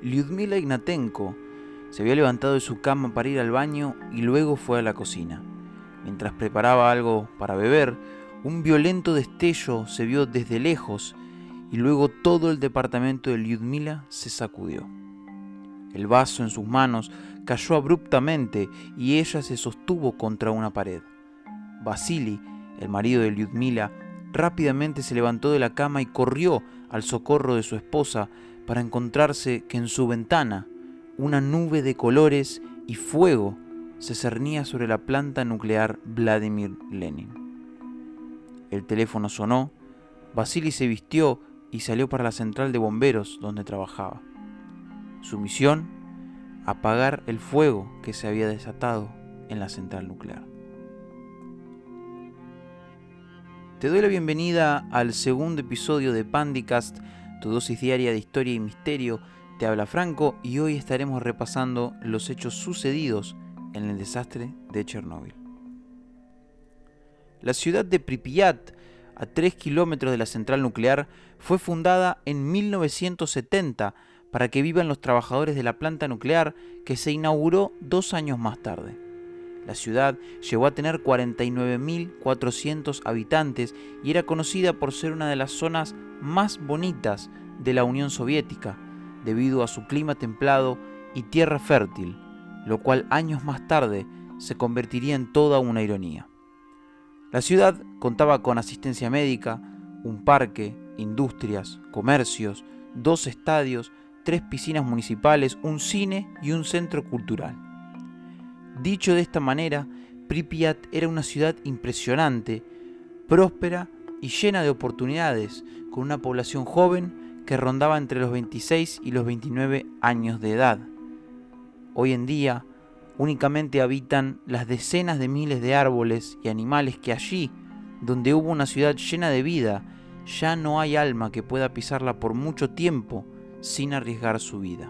Lyudmila Ignatenko se había levantado de su cama para ir al baño y luego fue a la cocina. Mientras preparaba algo para beber, un violento destello se vio desde lejos y luego todo el departamento de Lyudmila se sacudió. El vaso en sus manos cayó abruptamente y ella se sostuvo contra una pared. Vasily, el marido de Lyudmila, rápidamente se levantó de la cama y corrió al socorro de su esposa para encontrarse que en su ventana una nube de colores y fuego se cernía sobre la planta nuclear Vladimir Lenin. El teléfono sonó, Vasily se vistió y salió para la central de bomberos donde trabajaba. Su misión, apagar el fuego que se había desatado en la central nuclear. Te doy la bienvenida al segundo episodio de Pandicast, tu dosis diaria de historia y misterio. Te habla Franco y hoy estaremos repasando los hechos sucedidos en el desastre de Chernóbil. La ciudad de Pripyat, a 3 kilómetros de la central nuclear, fue fundada en 1970 para que vivan los trabajadores de la planta nuclear que se inauguró dos años más tarde. La ciudad llegó a tener 49.400 habitantes y era conocida por ser una de las zonas más bonitas de la Unión Soviética, debido a su clima templado y tierra fértil, lo cual años más tarde se convertiría en toda una ironía. La ciudad contaba con asistencia médica, un parque, industrias, comercios, dos estadios, tres piscinas municipales, un cine y un centro cultural. Dicho de esta manera, Pripyat era una ciudad impresionante, próspera y llena de oportunidades, con una población joven que rondaba entre los 26 y los 29 años de edad. Hoy en día, únicamente habitan las decenas de miles de árboles y animales que allí, donde hubo una ciudad llena de vida, ya no hay alma que pueda pisarla por mucho tiempo sin arriesgar su vida.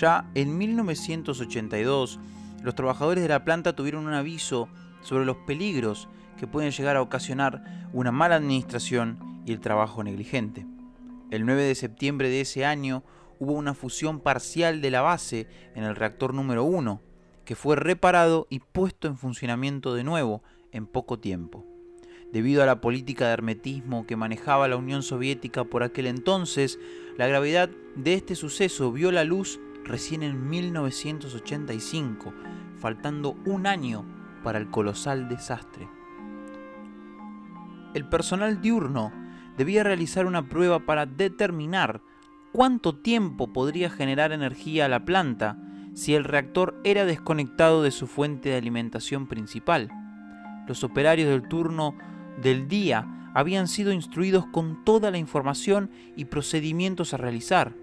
Ya en 1982, los trabajadores de la planta tuvieron un aviso sobre los peligros que pueden llegar a ocasionar una mala administración y el trabajo negligente. El 9 de septiembre de ese año hubo una fusión parcial de la base en el reactor número 1, que fue reparado y puesto en funcionamiento de nuevo en poco tiempo. Debido a la política de hermetismo que manejaba la Unión Soviética por aquel entonces, la gravedad de este suceso vio la luz recién en 1985, faltando un año para el colosal desastre. El personal diurno debía realizar una prueba para determinar cuánto tiempo podría generar energía a la planta si el reactor era desconectado de su fuente de alimentación principal. Los operarios del turno del día habían sido instruidos con toda la información y procedimientos a realizar.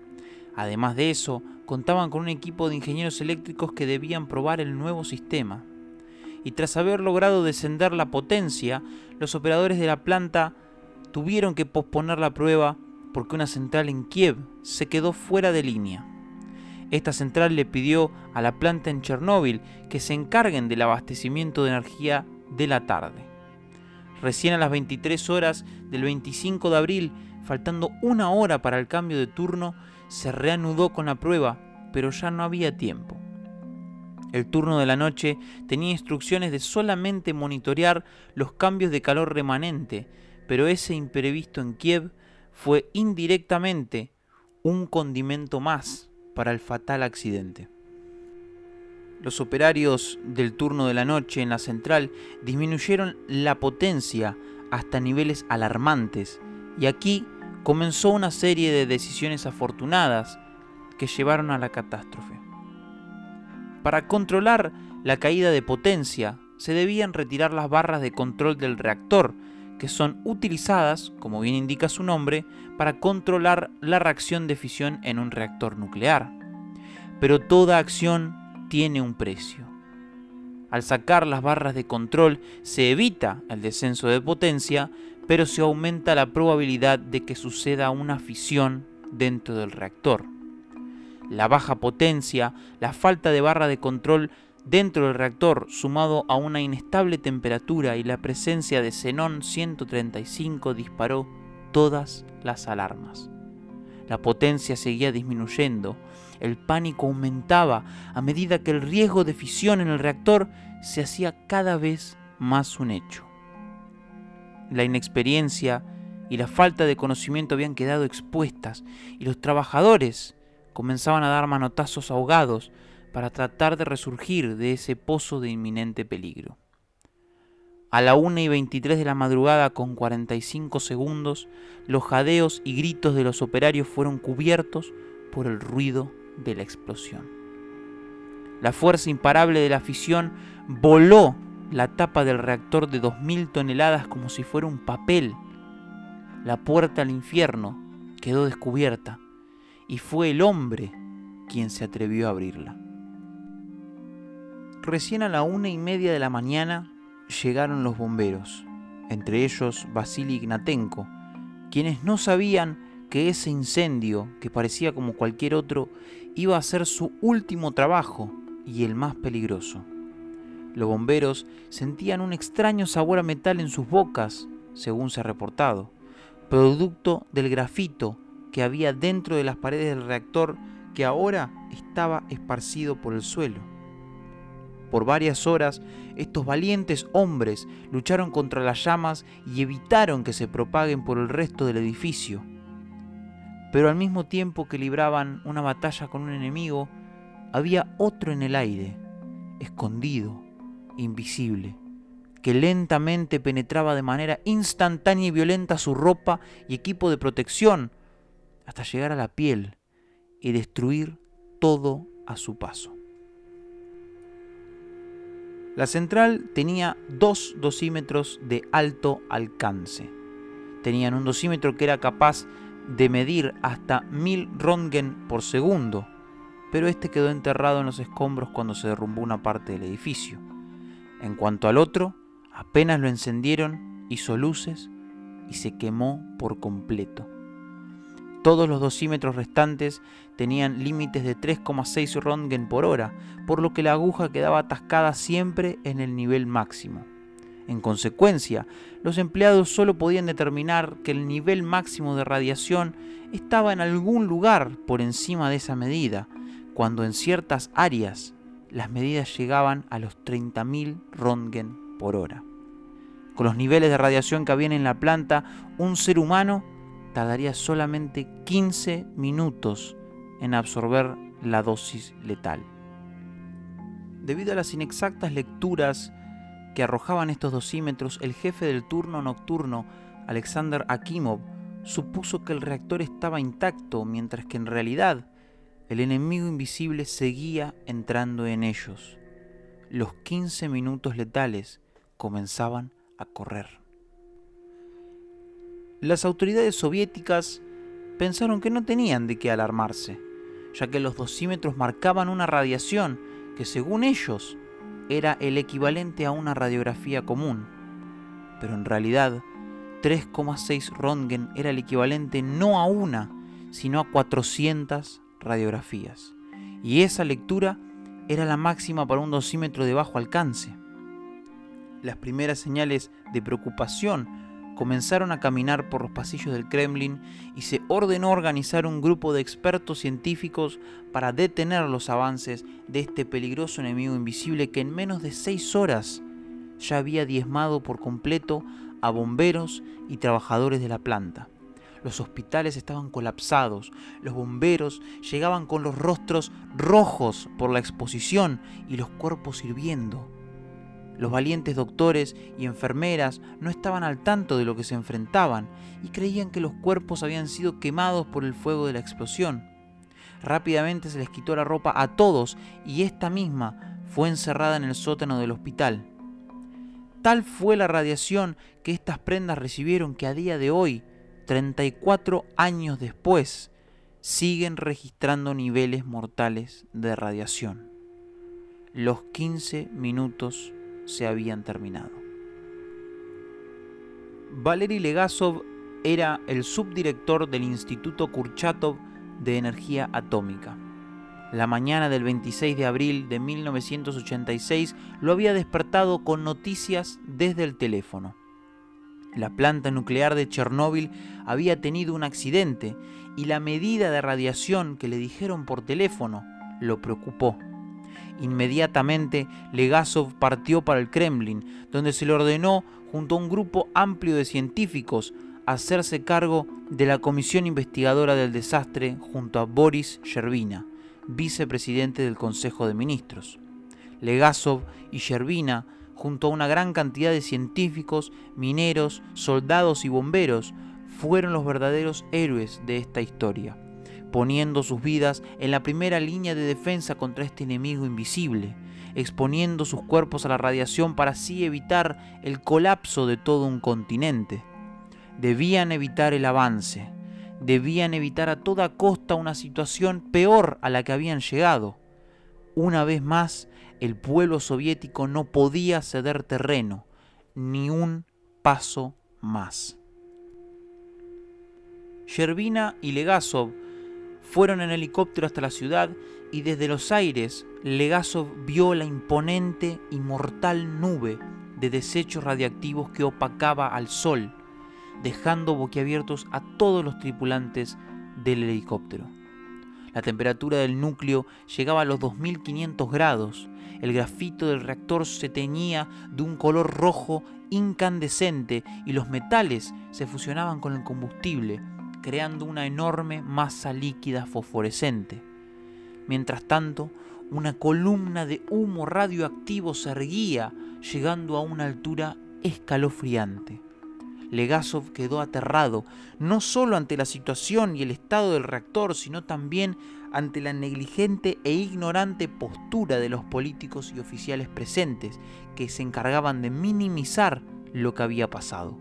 Además de eso, contaban con un equipo de ingenieros eléctricos que debían probar el nuevo sistema. Y tras haber logrado descender la potencia, los operadores de la planta tuvieron que posponer la prueba porque una central en Kiev se quedó fuera de línea. Esta central le pidió a la planta en Chernóbil que se encarguen del abastecimiento de energía de la tarde. Recién a las 23 horas del 25 de abril, faltando una hora para el cambio de turno, se reanudó con la prueba, pero ya no había tiempo. El turno de la noche tenía instrucciones de solamente monitorear los cambios de calor remanente, pero ese imprevisto en Kiev fue indirectamente un condimento más para el fatal accidente. Los operarios del turno de la noche en la central disminuyeron la potencia hasta niveles alarmantes y aquí comenzó una serie de decisiones afortunadas que llevaron a la catástrofe. Para controlar la caída de potencia, se debían retirar las barras de control del reactor, que son utilizadas, como bien indica su nombre, para controlar la reacción de fisión en un reactor nuclear. Pero toda acción tiene un precio. Al sacar las barras de control se evita el descenso de potencia, pero se aumenta la probabilidad de que suceda una fisión dentro del reactor. La baja potencia, la falta de barra de control dentro del reactor, sumado a una inestable temperatura y la presencia de xenón 135 disparó todas las alarmas. La potencia seguía disminuyendo. El pánico aumentaba a medida que el riesgo de fisión en el reactor se hacía cada vez más un hecho. La inexperiencia y la falta de conocimiento habían quedado expuestas y los trabajadores comenzaban a dar manotazos ahogados para tratar de resurgir de ese pozo de inminente peligro. A la 1 y 23 de la madrugada con 45 segundos, los jadeos y gritos de los operarios fueron cubiertos por el ruido de la explosión. La fuerza imparable de la fisión voló la tapa del reactor de 2.000 toneladas como si fuera un papel. La puerta al infierno quedó descubierta y fue el hombre quien se atrevió a abrirla. Recién a la una y media de la mañana llegaron los bomberos, entre ellos Vasily Ignatenko, quienes no sabían que ese incendio, que parecía como cualquier otro, iba a ser su último trabajo y el más peligroso. Los bomberos sentían un extraño sabor a metal en sus bocas, según se ha reportado, producto del grafito que había dentro de las paredes del reactor que ahora estaba esparcido por el suelo. Por varias horas, estos valientes hombres lucharon contra las llamas y evitaron que se propaguen por el resto del edificio. Pero al mismo tiempo que libraban una batalla con un enemigo, había otro en el aire, escondido, invisible, que lentamente penetraba de manera instantánea y violenta su ropa y equipo de protección hasta llegar a la piel y destruir todo a su paso. La central tenía dos dosímetros de alto alcance. Tenían un dosímetro que era capaz de medir hasta 1000 Röntgen por segundo, pero este quedó enterrado en los escombros cuando se derrumbó una parte del edificio. En cuanto al otro, apenas lo encendieron, hizo luces y se quemó por completo. Todos los dosímetros restantes tenían límites de 3,6 Röntgen por hora, por lo que la aguja quedaba atascada siempre en el nivel máximo. En consecuencia, los empleados solo podían determinar que el nivel máximo de radiación estaba en algún lugar por encima de esa medida, cuando en ciertas áreas las medidas llegaban a los 30.000 Röntgen por hora. Con los niveles de radiación que habían en la planta, un ser humano tardaría solamente 15 minutos en absorber la dosis letal. Debido a las inexactas lecturas que arrojaban estos dosímetros, el jefe del turno nocturno, Alexander Akimov, supuso que el reactor estaba intacto, mientras que en realidad el enemigo invisible seguía entrando en ellos. Los 15 minutos letales comenzaban a correr. Las autoridades soviéticas pensaron que no tenían de qué alarmarse, ya que los dosímetros marcaban una radiación que según ellos era el equivalente a una radiografía común. Pero en realidad, 3,6 Röntgen era el equivalente no a una, sino a 400 radiografías. Y esa lectura era la máxima para un dosímetro de bajo alcance. Las primeras señales de preocupación comenzaron a caminar por los pasillos del Kremlin y se ordenó organizar un grupo de expertos científicos para detener los avances de este peligroso enemigo invisible que en menos de seis horas ya había diezmado por completo a bomberos y trabajadores de la planta. Los hospitales estaban colapsados, los bomberos llegaban con los rostros rojos por la exposición y los cuerpos hirviendo. Los valientes doctores y enfermeras no estaban al tanto de lo que se enfrentaban y creían que los cuerpos habían sido quemados por el fuego de la explosión. Rápidamente se les quitó la ropa a todos y esta misma fue encerrada en el sótano del hospital. Tal fue la radiación que estas prendas recibieron que a día de hoy, 34 años después, siguen registrando niveles mortales de radiación. Los 15 minutos se habían terminado. Valery Legasov era el subdirector del Instituto Kurchatov de Energía Atómica. La mañana del 26 de abril de 1986 lo había despertado con noticias desde el teléfono. La planta nuclear de Chernóbil había tenido un accidente y la medida de radiación que le dijeron por teléfono lo preocupó. Inmediatamente Legasov partió para el Kremlin, donde se le ordenó, junto a un grupo amplio de científicos, hacerse cargo de la comisión investigadora del desastre junto a Boris Yerbina, vicepresidente del Consejo de Ministros. Legasov y Yerbina, junto a una gran cantidad de científicos, mineros, soldados y bomberos, fueron los verdaderos héroes de esta historia, poniendo sus vidas en la primera línea de defensa contra este enemigo invisible, exponiendo sus cuerpos a la radiación para así evitar el colapso de todo un continente. Debían evitar el avance, debían evitar a toda costa una situación peor a la que habían llegado. Una vez más, el pueblo soviético no podía ceder terreno, ni un paso más. Yerbina y Legasov fueron en helicóptero hasta la ciudad y desde los aires Legasov vio la imponente y mortal nube de desechos radiactivos que opacaba al sol, dejando boquiabiertos a todos los tripulantes del helicóptero. La temperatura del núcleo llegaba a los 2500 grados, el grafito del reactor se teñía de un color rojo incandescente y los metales se fusionaban con el combustible, creando una enorme masa líquida fosforescente. Mientras tanto, una columna de humo radioactivo se erguía, llegando a una altura escalofriante. Legasov quedó aterrado, no solo ante la situación y el estado del reactor, sino también ante la negligente e ignorante postura de los políticos y oficiales presentes, que se encargaban de minimizar lo que había pasado.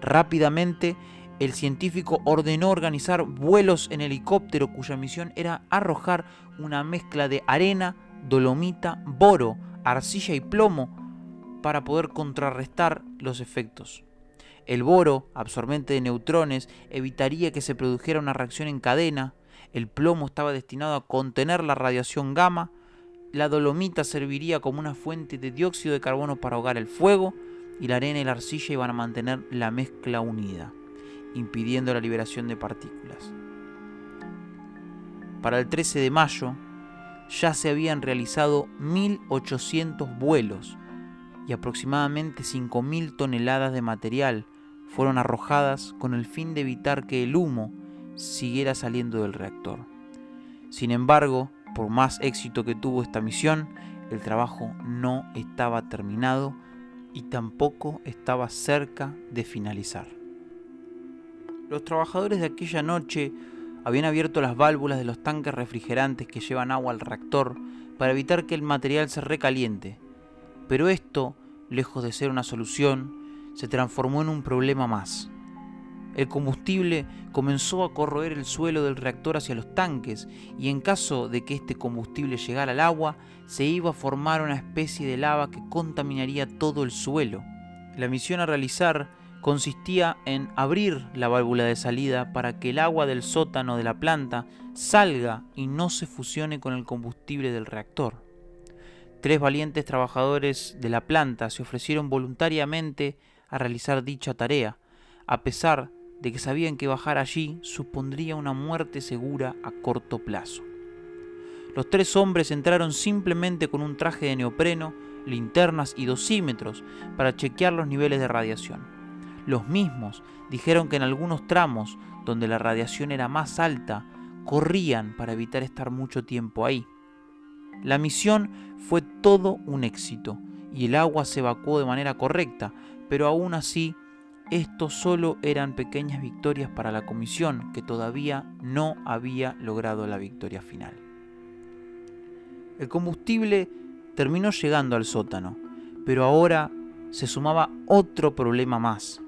Rápidamente, el científico ordenó organizar vuelos en helicóptero cuya misión era arrojar una mezcla de arena, dolomita, boro, arcilla y plomo para poder contrarrestar los efectos. El boro, absorbente de neutrones, evitaría que se produjera una reacción en cadena, el plomo estaba destinado a contener la radiación gamma, la dolomita serviría como una fuente de dióxido de carbono para ahogar el fuego, y la arena y la arcilla iban a mantener la mezcla unida, impidiendo la liberación de partículas. Para el 13 de mayo ya se habían realizado 1.800 vuelos y aproximadamente 5.000 toneladas de material fueron arrojadas con el fin de evitar que el humo siguiera saliendo del reactor. Sin embargo, por más éxito que tuvo esta misión, el trabajo no estaba terminado y tampoco estaba cerca de finalizar. Los trabajadores de aquella noche habían abierto las válvulas de los tanques refrigerantes que llevan agua al reactor para evitar que el material se recaliente, pero esto, lejos de ser una solución, se transformó en un problema más. El combustible comenzó a corroer el suelo del reactor hacia los tanques y en caso de que este combustible llegara al agua, se iba a formar una especie de lava que contaminaría todo el suelo. La misión a realizar consistía en abrir la válvula de salida para que el agua del sótano de la planta salga y no se fusione con el combustible del reactor. Tres valientes trabajadores de la planta se ofrecieron voluntariamente a realizar dicha tarea, a pesar de que sabían que bajar allí supondría una muerte segura a corto plazo. Los tres hombres entraron simplemente con un traje de neopreno, linternas y dosímetros para chequear los niveles de radiación. Los mismos dijeron que en algunos tramos donde la radiación era más alta, corrían para evitar estar mucho tiempo ahí. La misión fue todo un éxito y el agua se evacuó de manera correcta, pero aún así esto solo eran pequeñas victorias para la comisión que todavía no había logrado la victoria final. El combustible terminó llegando al sótano, pero ahora se sumaba otro problema más.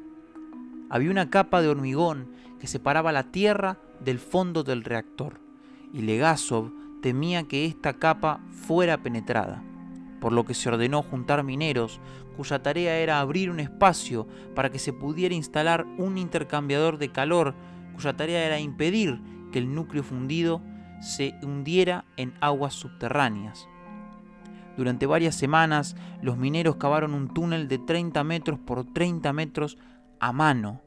Había una capa de hormigón que separaba la tierra del fondo del reactor, y Legasov temía que esta capa fuera penetrada por lo que se ordenó juntar mineros, cuya tarea era abrir un espacio para que se pudiera instalar un intercambiador de calor, cuya tarea era impedir que el núcleo fundido se hundiera en aguas subterráneas. Durante varias semanas, los mineros cavaron un túnel de 30 metros por 30 metros a mano,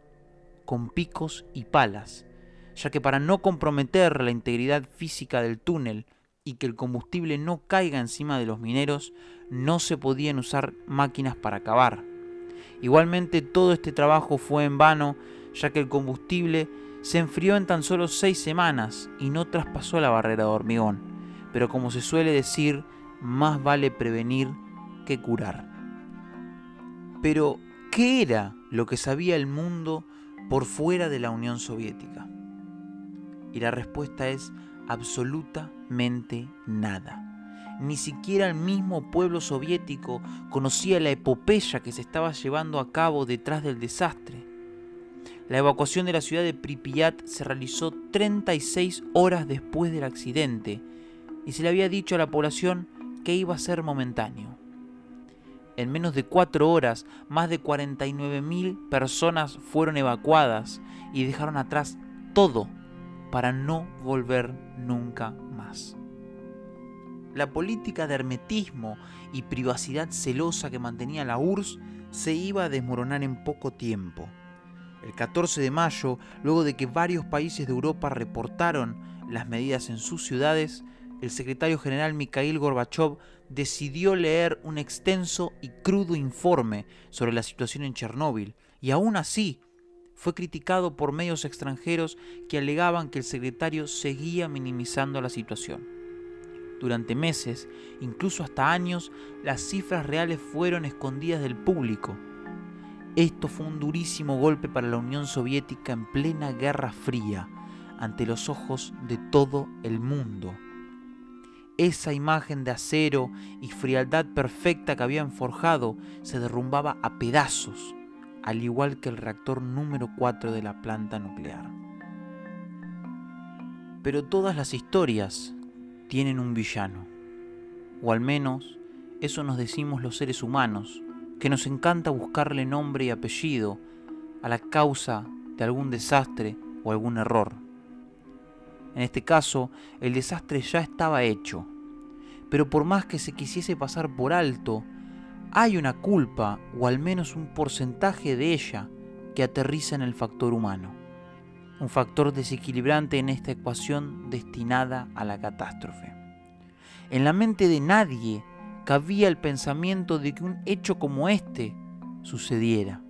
con picos y palas, ya que para no comprometer la integridad física del túnel y que el combustible no caiga encima de los mineros, no se podían usar máquinas para cavar. Igualmente todo este trabajo fue en vano, ya que el combustible se enfrió en tan solo seis semanas y no traspasó la barrera de hormigón. Pero como se suele decir, más vale prevenir que curar. Pero, ¿qué era lo que sabía el mundo por fuera de la Unión Soviética? Y la respuesta es absolutamente nada. Ni siquiera el mismo pueblo soviético conocía la epopeya que se estaba llevando a cabo detrás del desastre. La evacuación de la ciudad de Pripyat se realizó 36 horas después del accidente y se le había dicho a la población que iba a ser momentáneo. En menos de cuatro horas, más de 49.000 personas fueron evacuadas y dejaron atrás todo para no volver nunca más. La política de hermetismo y privacidad celosa que mantenía la URSS se iba a desmoronar en poco tiempo. El 14 de mayo, luego de que varios países de Europa reportaron las medidas en sus ciudades, el secretario general Mikhail Gorbachev decidió leer un extenso y crudo informe sobre la situación en Chernóbil, y aún así fue criticado por medios extranjeros que alegaban que el secretario seguía minimizando la situación. Durante meses, incluso hasta años, las cifras reales fueron escondidas del público. Esto fue un durísimo golpe para la Unión Soviética en plena Guerra Fría, ante los ojos de todo el mundo. Esa imagen de acero y frialdad perfecta que habían forjado se derrumbaba a pedazos al igual que el reactor número 4 de la planta nuclear. Pero todas las historias tienen un villano, o al menos eso nos decimos los seres humanos, que nos encanta buscarle nombre y apellido a la causa de algún desastre o algún error. En este caso, el desastre ya estaba hecho, pero por más que se quisiese pasar por alto, hay una culpa, o al menos un porcentaje de ella, que aterriza en el factor humano. Un factor desequilibrante en esta ecuación destinada a la catástrofe. En la mente de nadie cabía el pensamiento de que un hecho como este sucediera.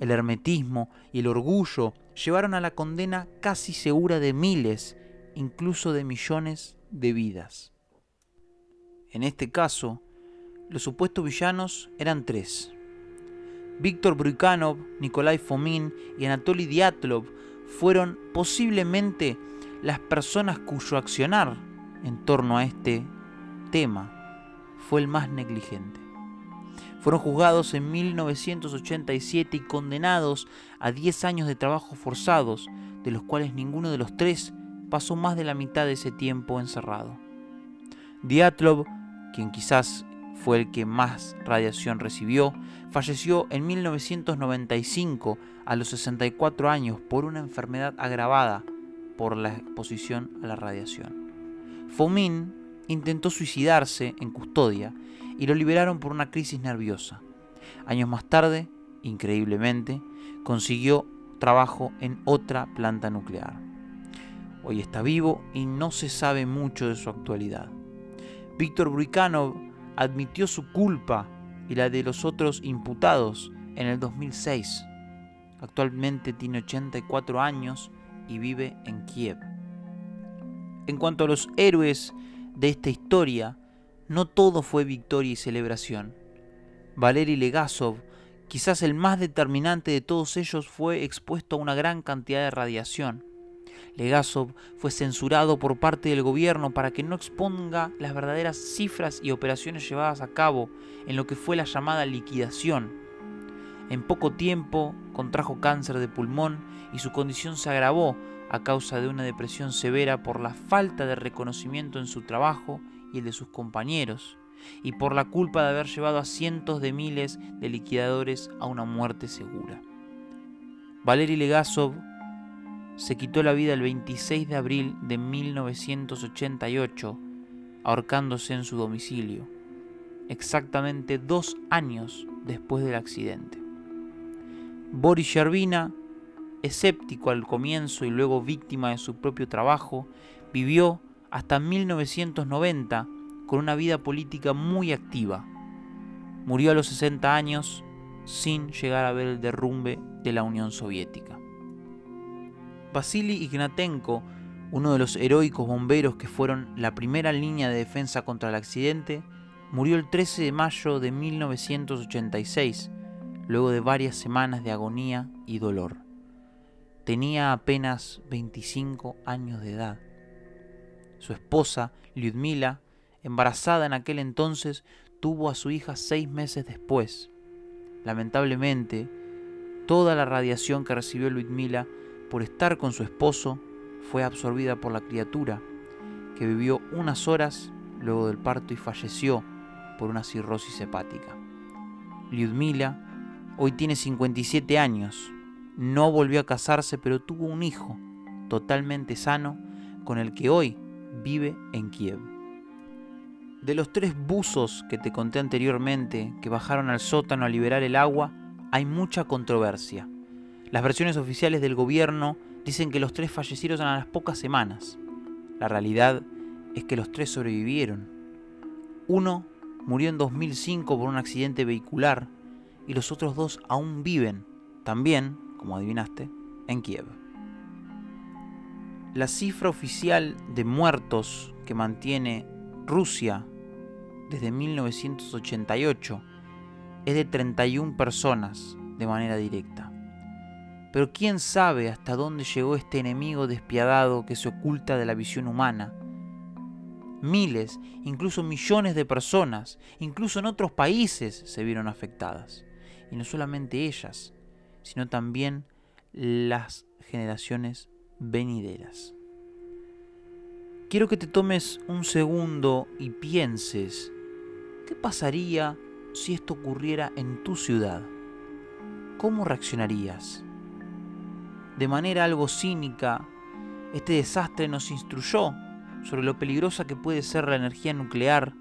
El hermetismo y el orgullo llevaron a la condena casi segura de miles, incluso de millones de vidas. En este caso, los supuestos villanos eran tres. Víctor Brukhanov, Nikolai Fomin y Anatoly Diatlov fueron posiblemente las personas cuyo accionar en torno a este tema fue el más negligente. Fueron juzgados en 1987 y condenados a 10 años de trabajo forzados, de los cuales ninguno de los tres pasó más de la mitad de ese tiempo encerrado. Diatlov, quien quizás fue el que más radiación recibió, falleció en 1995 a los 64 años por una enfermedad agravada por la exposición a la radiación. Fomin intentó suicidarse en custodia y lo liberaron por una crisis nerviosa. Años más tarde, increíblemente, consiguió trabajo en otra planta nuclear. Hoy está vivo y no se sabe mucho de su actualidad. Víctor Bruikanov admitió su culpa y la de los otros imputados en el 2006. Actualmente tiene 84 años y vive en Kiev. En cuanto a los héroes de esta historia, no todo fue victoria y celebración. Valery Legasov, quizás el más determinante de todos ellos, fue expuesto a una gran cantidad de radiación Legasov fue censurado por parte del gobierno para que no exponga las verdaderas cifras y operaciones llevadas a cabo en lo que fue la llamada liquidación. En poco tiempo contrajo cáncer de pulmón y su condición se agravó a causa de una depresión severa por la falta de reconocimiento en su trabajo y el de sus compañeros, y por la culpa de haber llevado a cientos de miles de liquidadores a una muerte segura. Valery Legasov se quitó la vida el 26 de abril de 1988, ahorcándose en su domicilio, exactamente dos años después del accidente. Boris Yerbina, escéptico al comienzo y luego víctima de su propio trabajo, vivió hasta 1990 con una vida política muy activa. Murió a los 60 años sin llegar a ver el derrumbe de la Unión Soviética. Vasily Ignatenko, uno de los heroicos bomberos que fueron la primera línea de defensa contra el accidente, murió el 13 de mayo de 1986, luego de varias semanas de agonía y dolor. Tenía apenas 25 años de edad. Su esposa, Lyudmila, embarazada en aquel entonces, tuvo a su hija seis meses después. Lamentablemente, toda la radiación que recibió Lyudmila por estar con su esposo fue absorbida por la criatura, que vivió unas horas luego del parto y falleció por una cirrosis hepática. Lyudmila hoy tiene 57 años, no volvió a casarse pero tuvo un hijo totalmente sano con el que hoy vive en Kiev. De los tres buzos que te conté anteriormente que bajaron al sótano a liberar el agua, hay mucha controversia. Las versiones oficiales del gobierno dicen que los tres fallecieron a las pocas semanas. La realidad es que los tres sobrevivieron. Uno murió en 2005 por un accidente vehicular y los otros dos aún viven, también, como adivinaste, en Kiev. La cifra oficial de muertos que mantiene Rusia desde 1988 es de 31 personas de manera directa. Pero quién sabe hasta dónde llegó este enemigo despiadado que se oculta de la visión humana. Miles, incluso millones de personas, incluso en otros países, se vieron afectadas. Y no solamente ellas, sino también las generaciones venideras. Quiero que te tomes un segundo y pienses, ¿qué pasaría si esto ocurriera en tu ciudad? ¿Cómo reaccionarías? De manera algo cínica, este desastre nos instruyó sobre lo peligrosa que puede ser la energía nuclear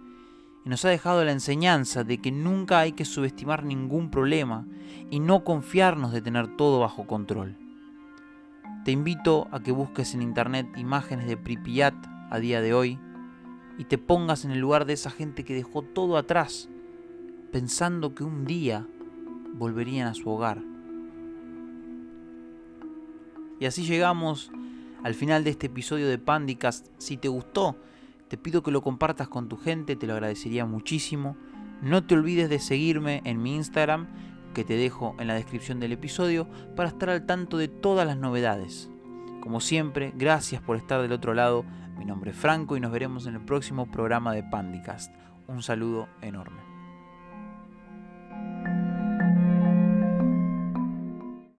y nos ha dejado la enseñanza de que nunca hay que subestimar ningún problema y no confiarnos de tener todo bajo control. Te invito a que busques en internet imágenes de Pripyat a día de hoy y te pongas en el lugar de esa gente que dejó todo atrás, pensando que un día volverían a su hogar. Y así llegamos al final de este episodio de Pandicast. Si te gustó, te pido que lo compartas con tu gente, te lo agradecería muchísimo. No te olvides de seguirme en mi Instagram, que te dejo en la descripción del episodio, para estar al tanto de todas las novedades. Como siempre, gracias por estar del otro lado. Mi nombre es Franco y nos veremos en el próximo programa de Pandicast. Un saludo enorme.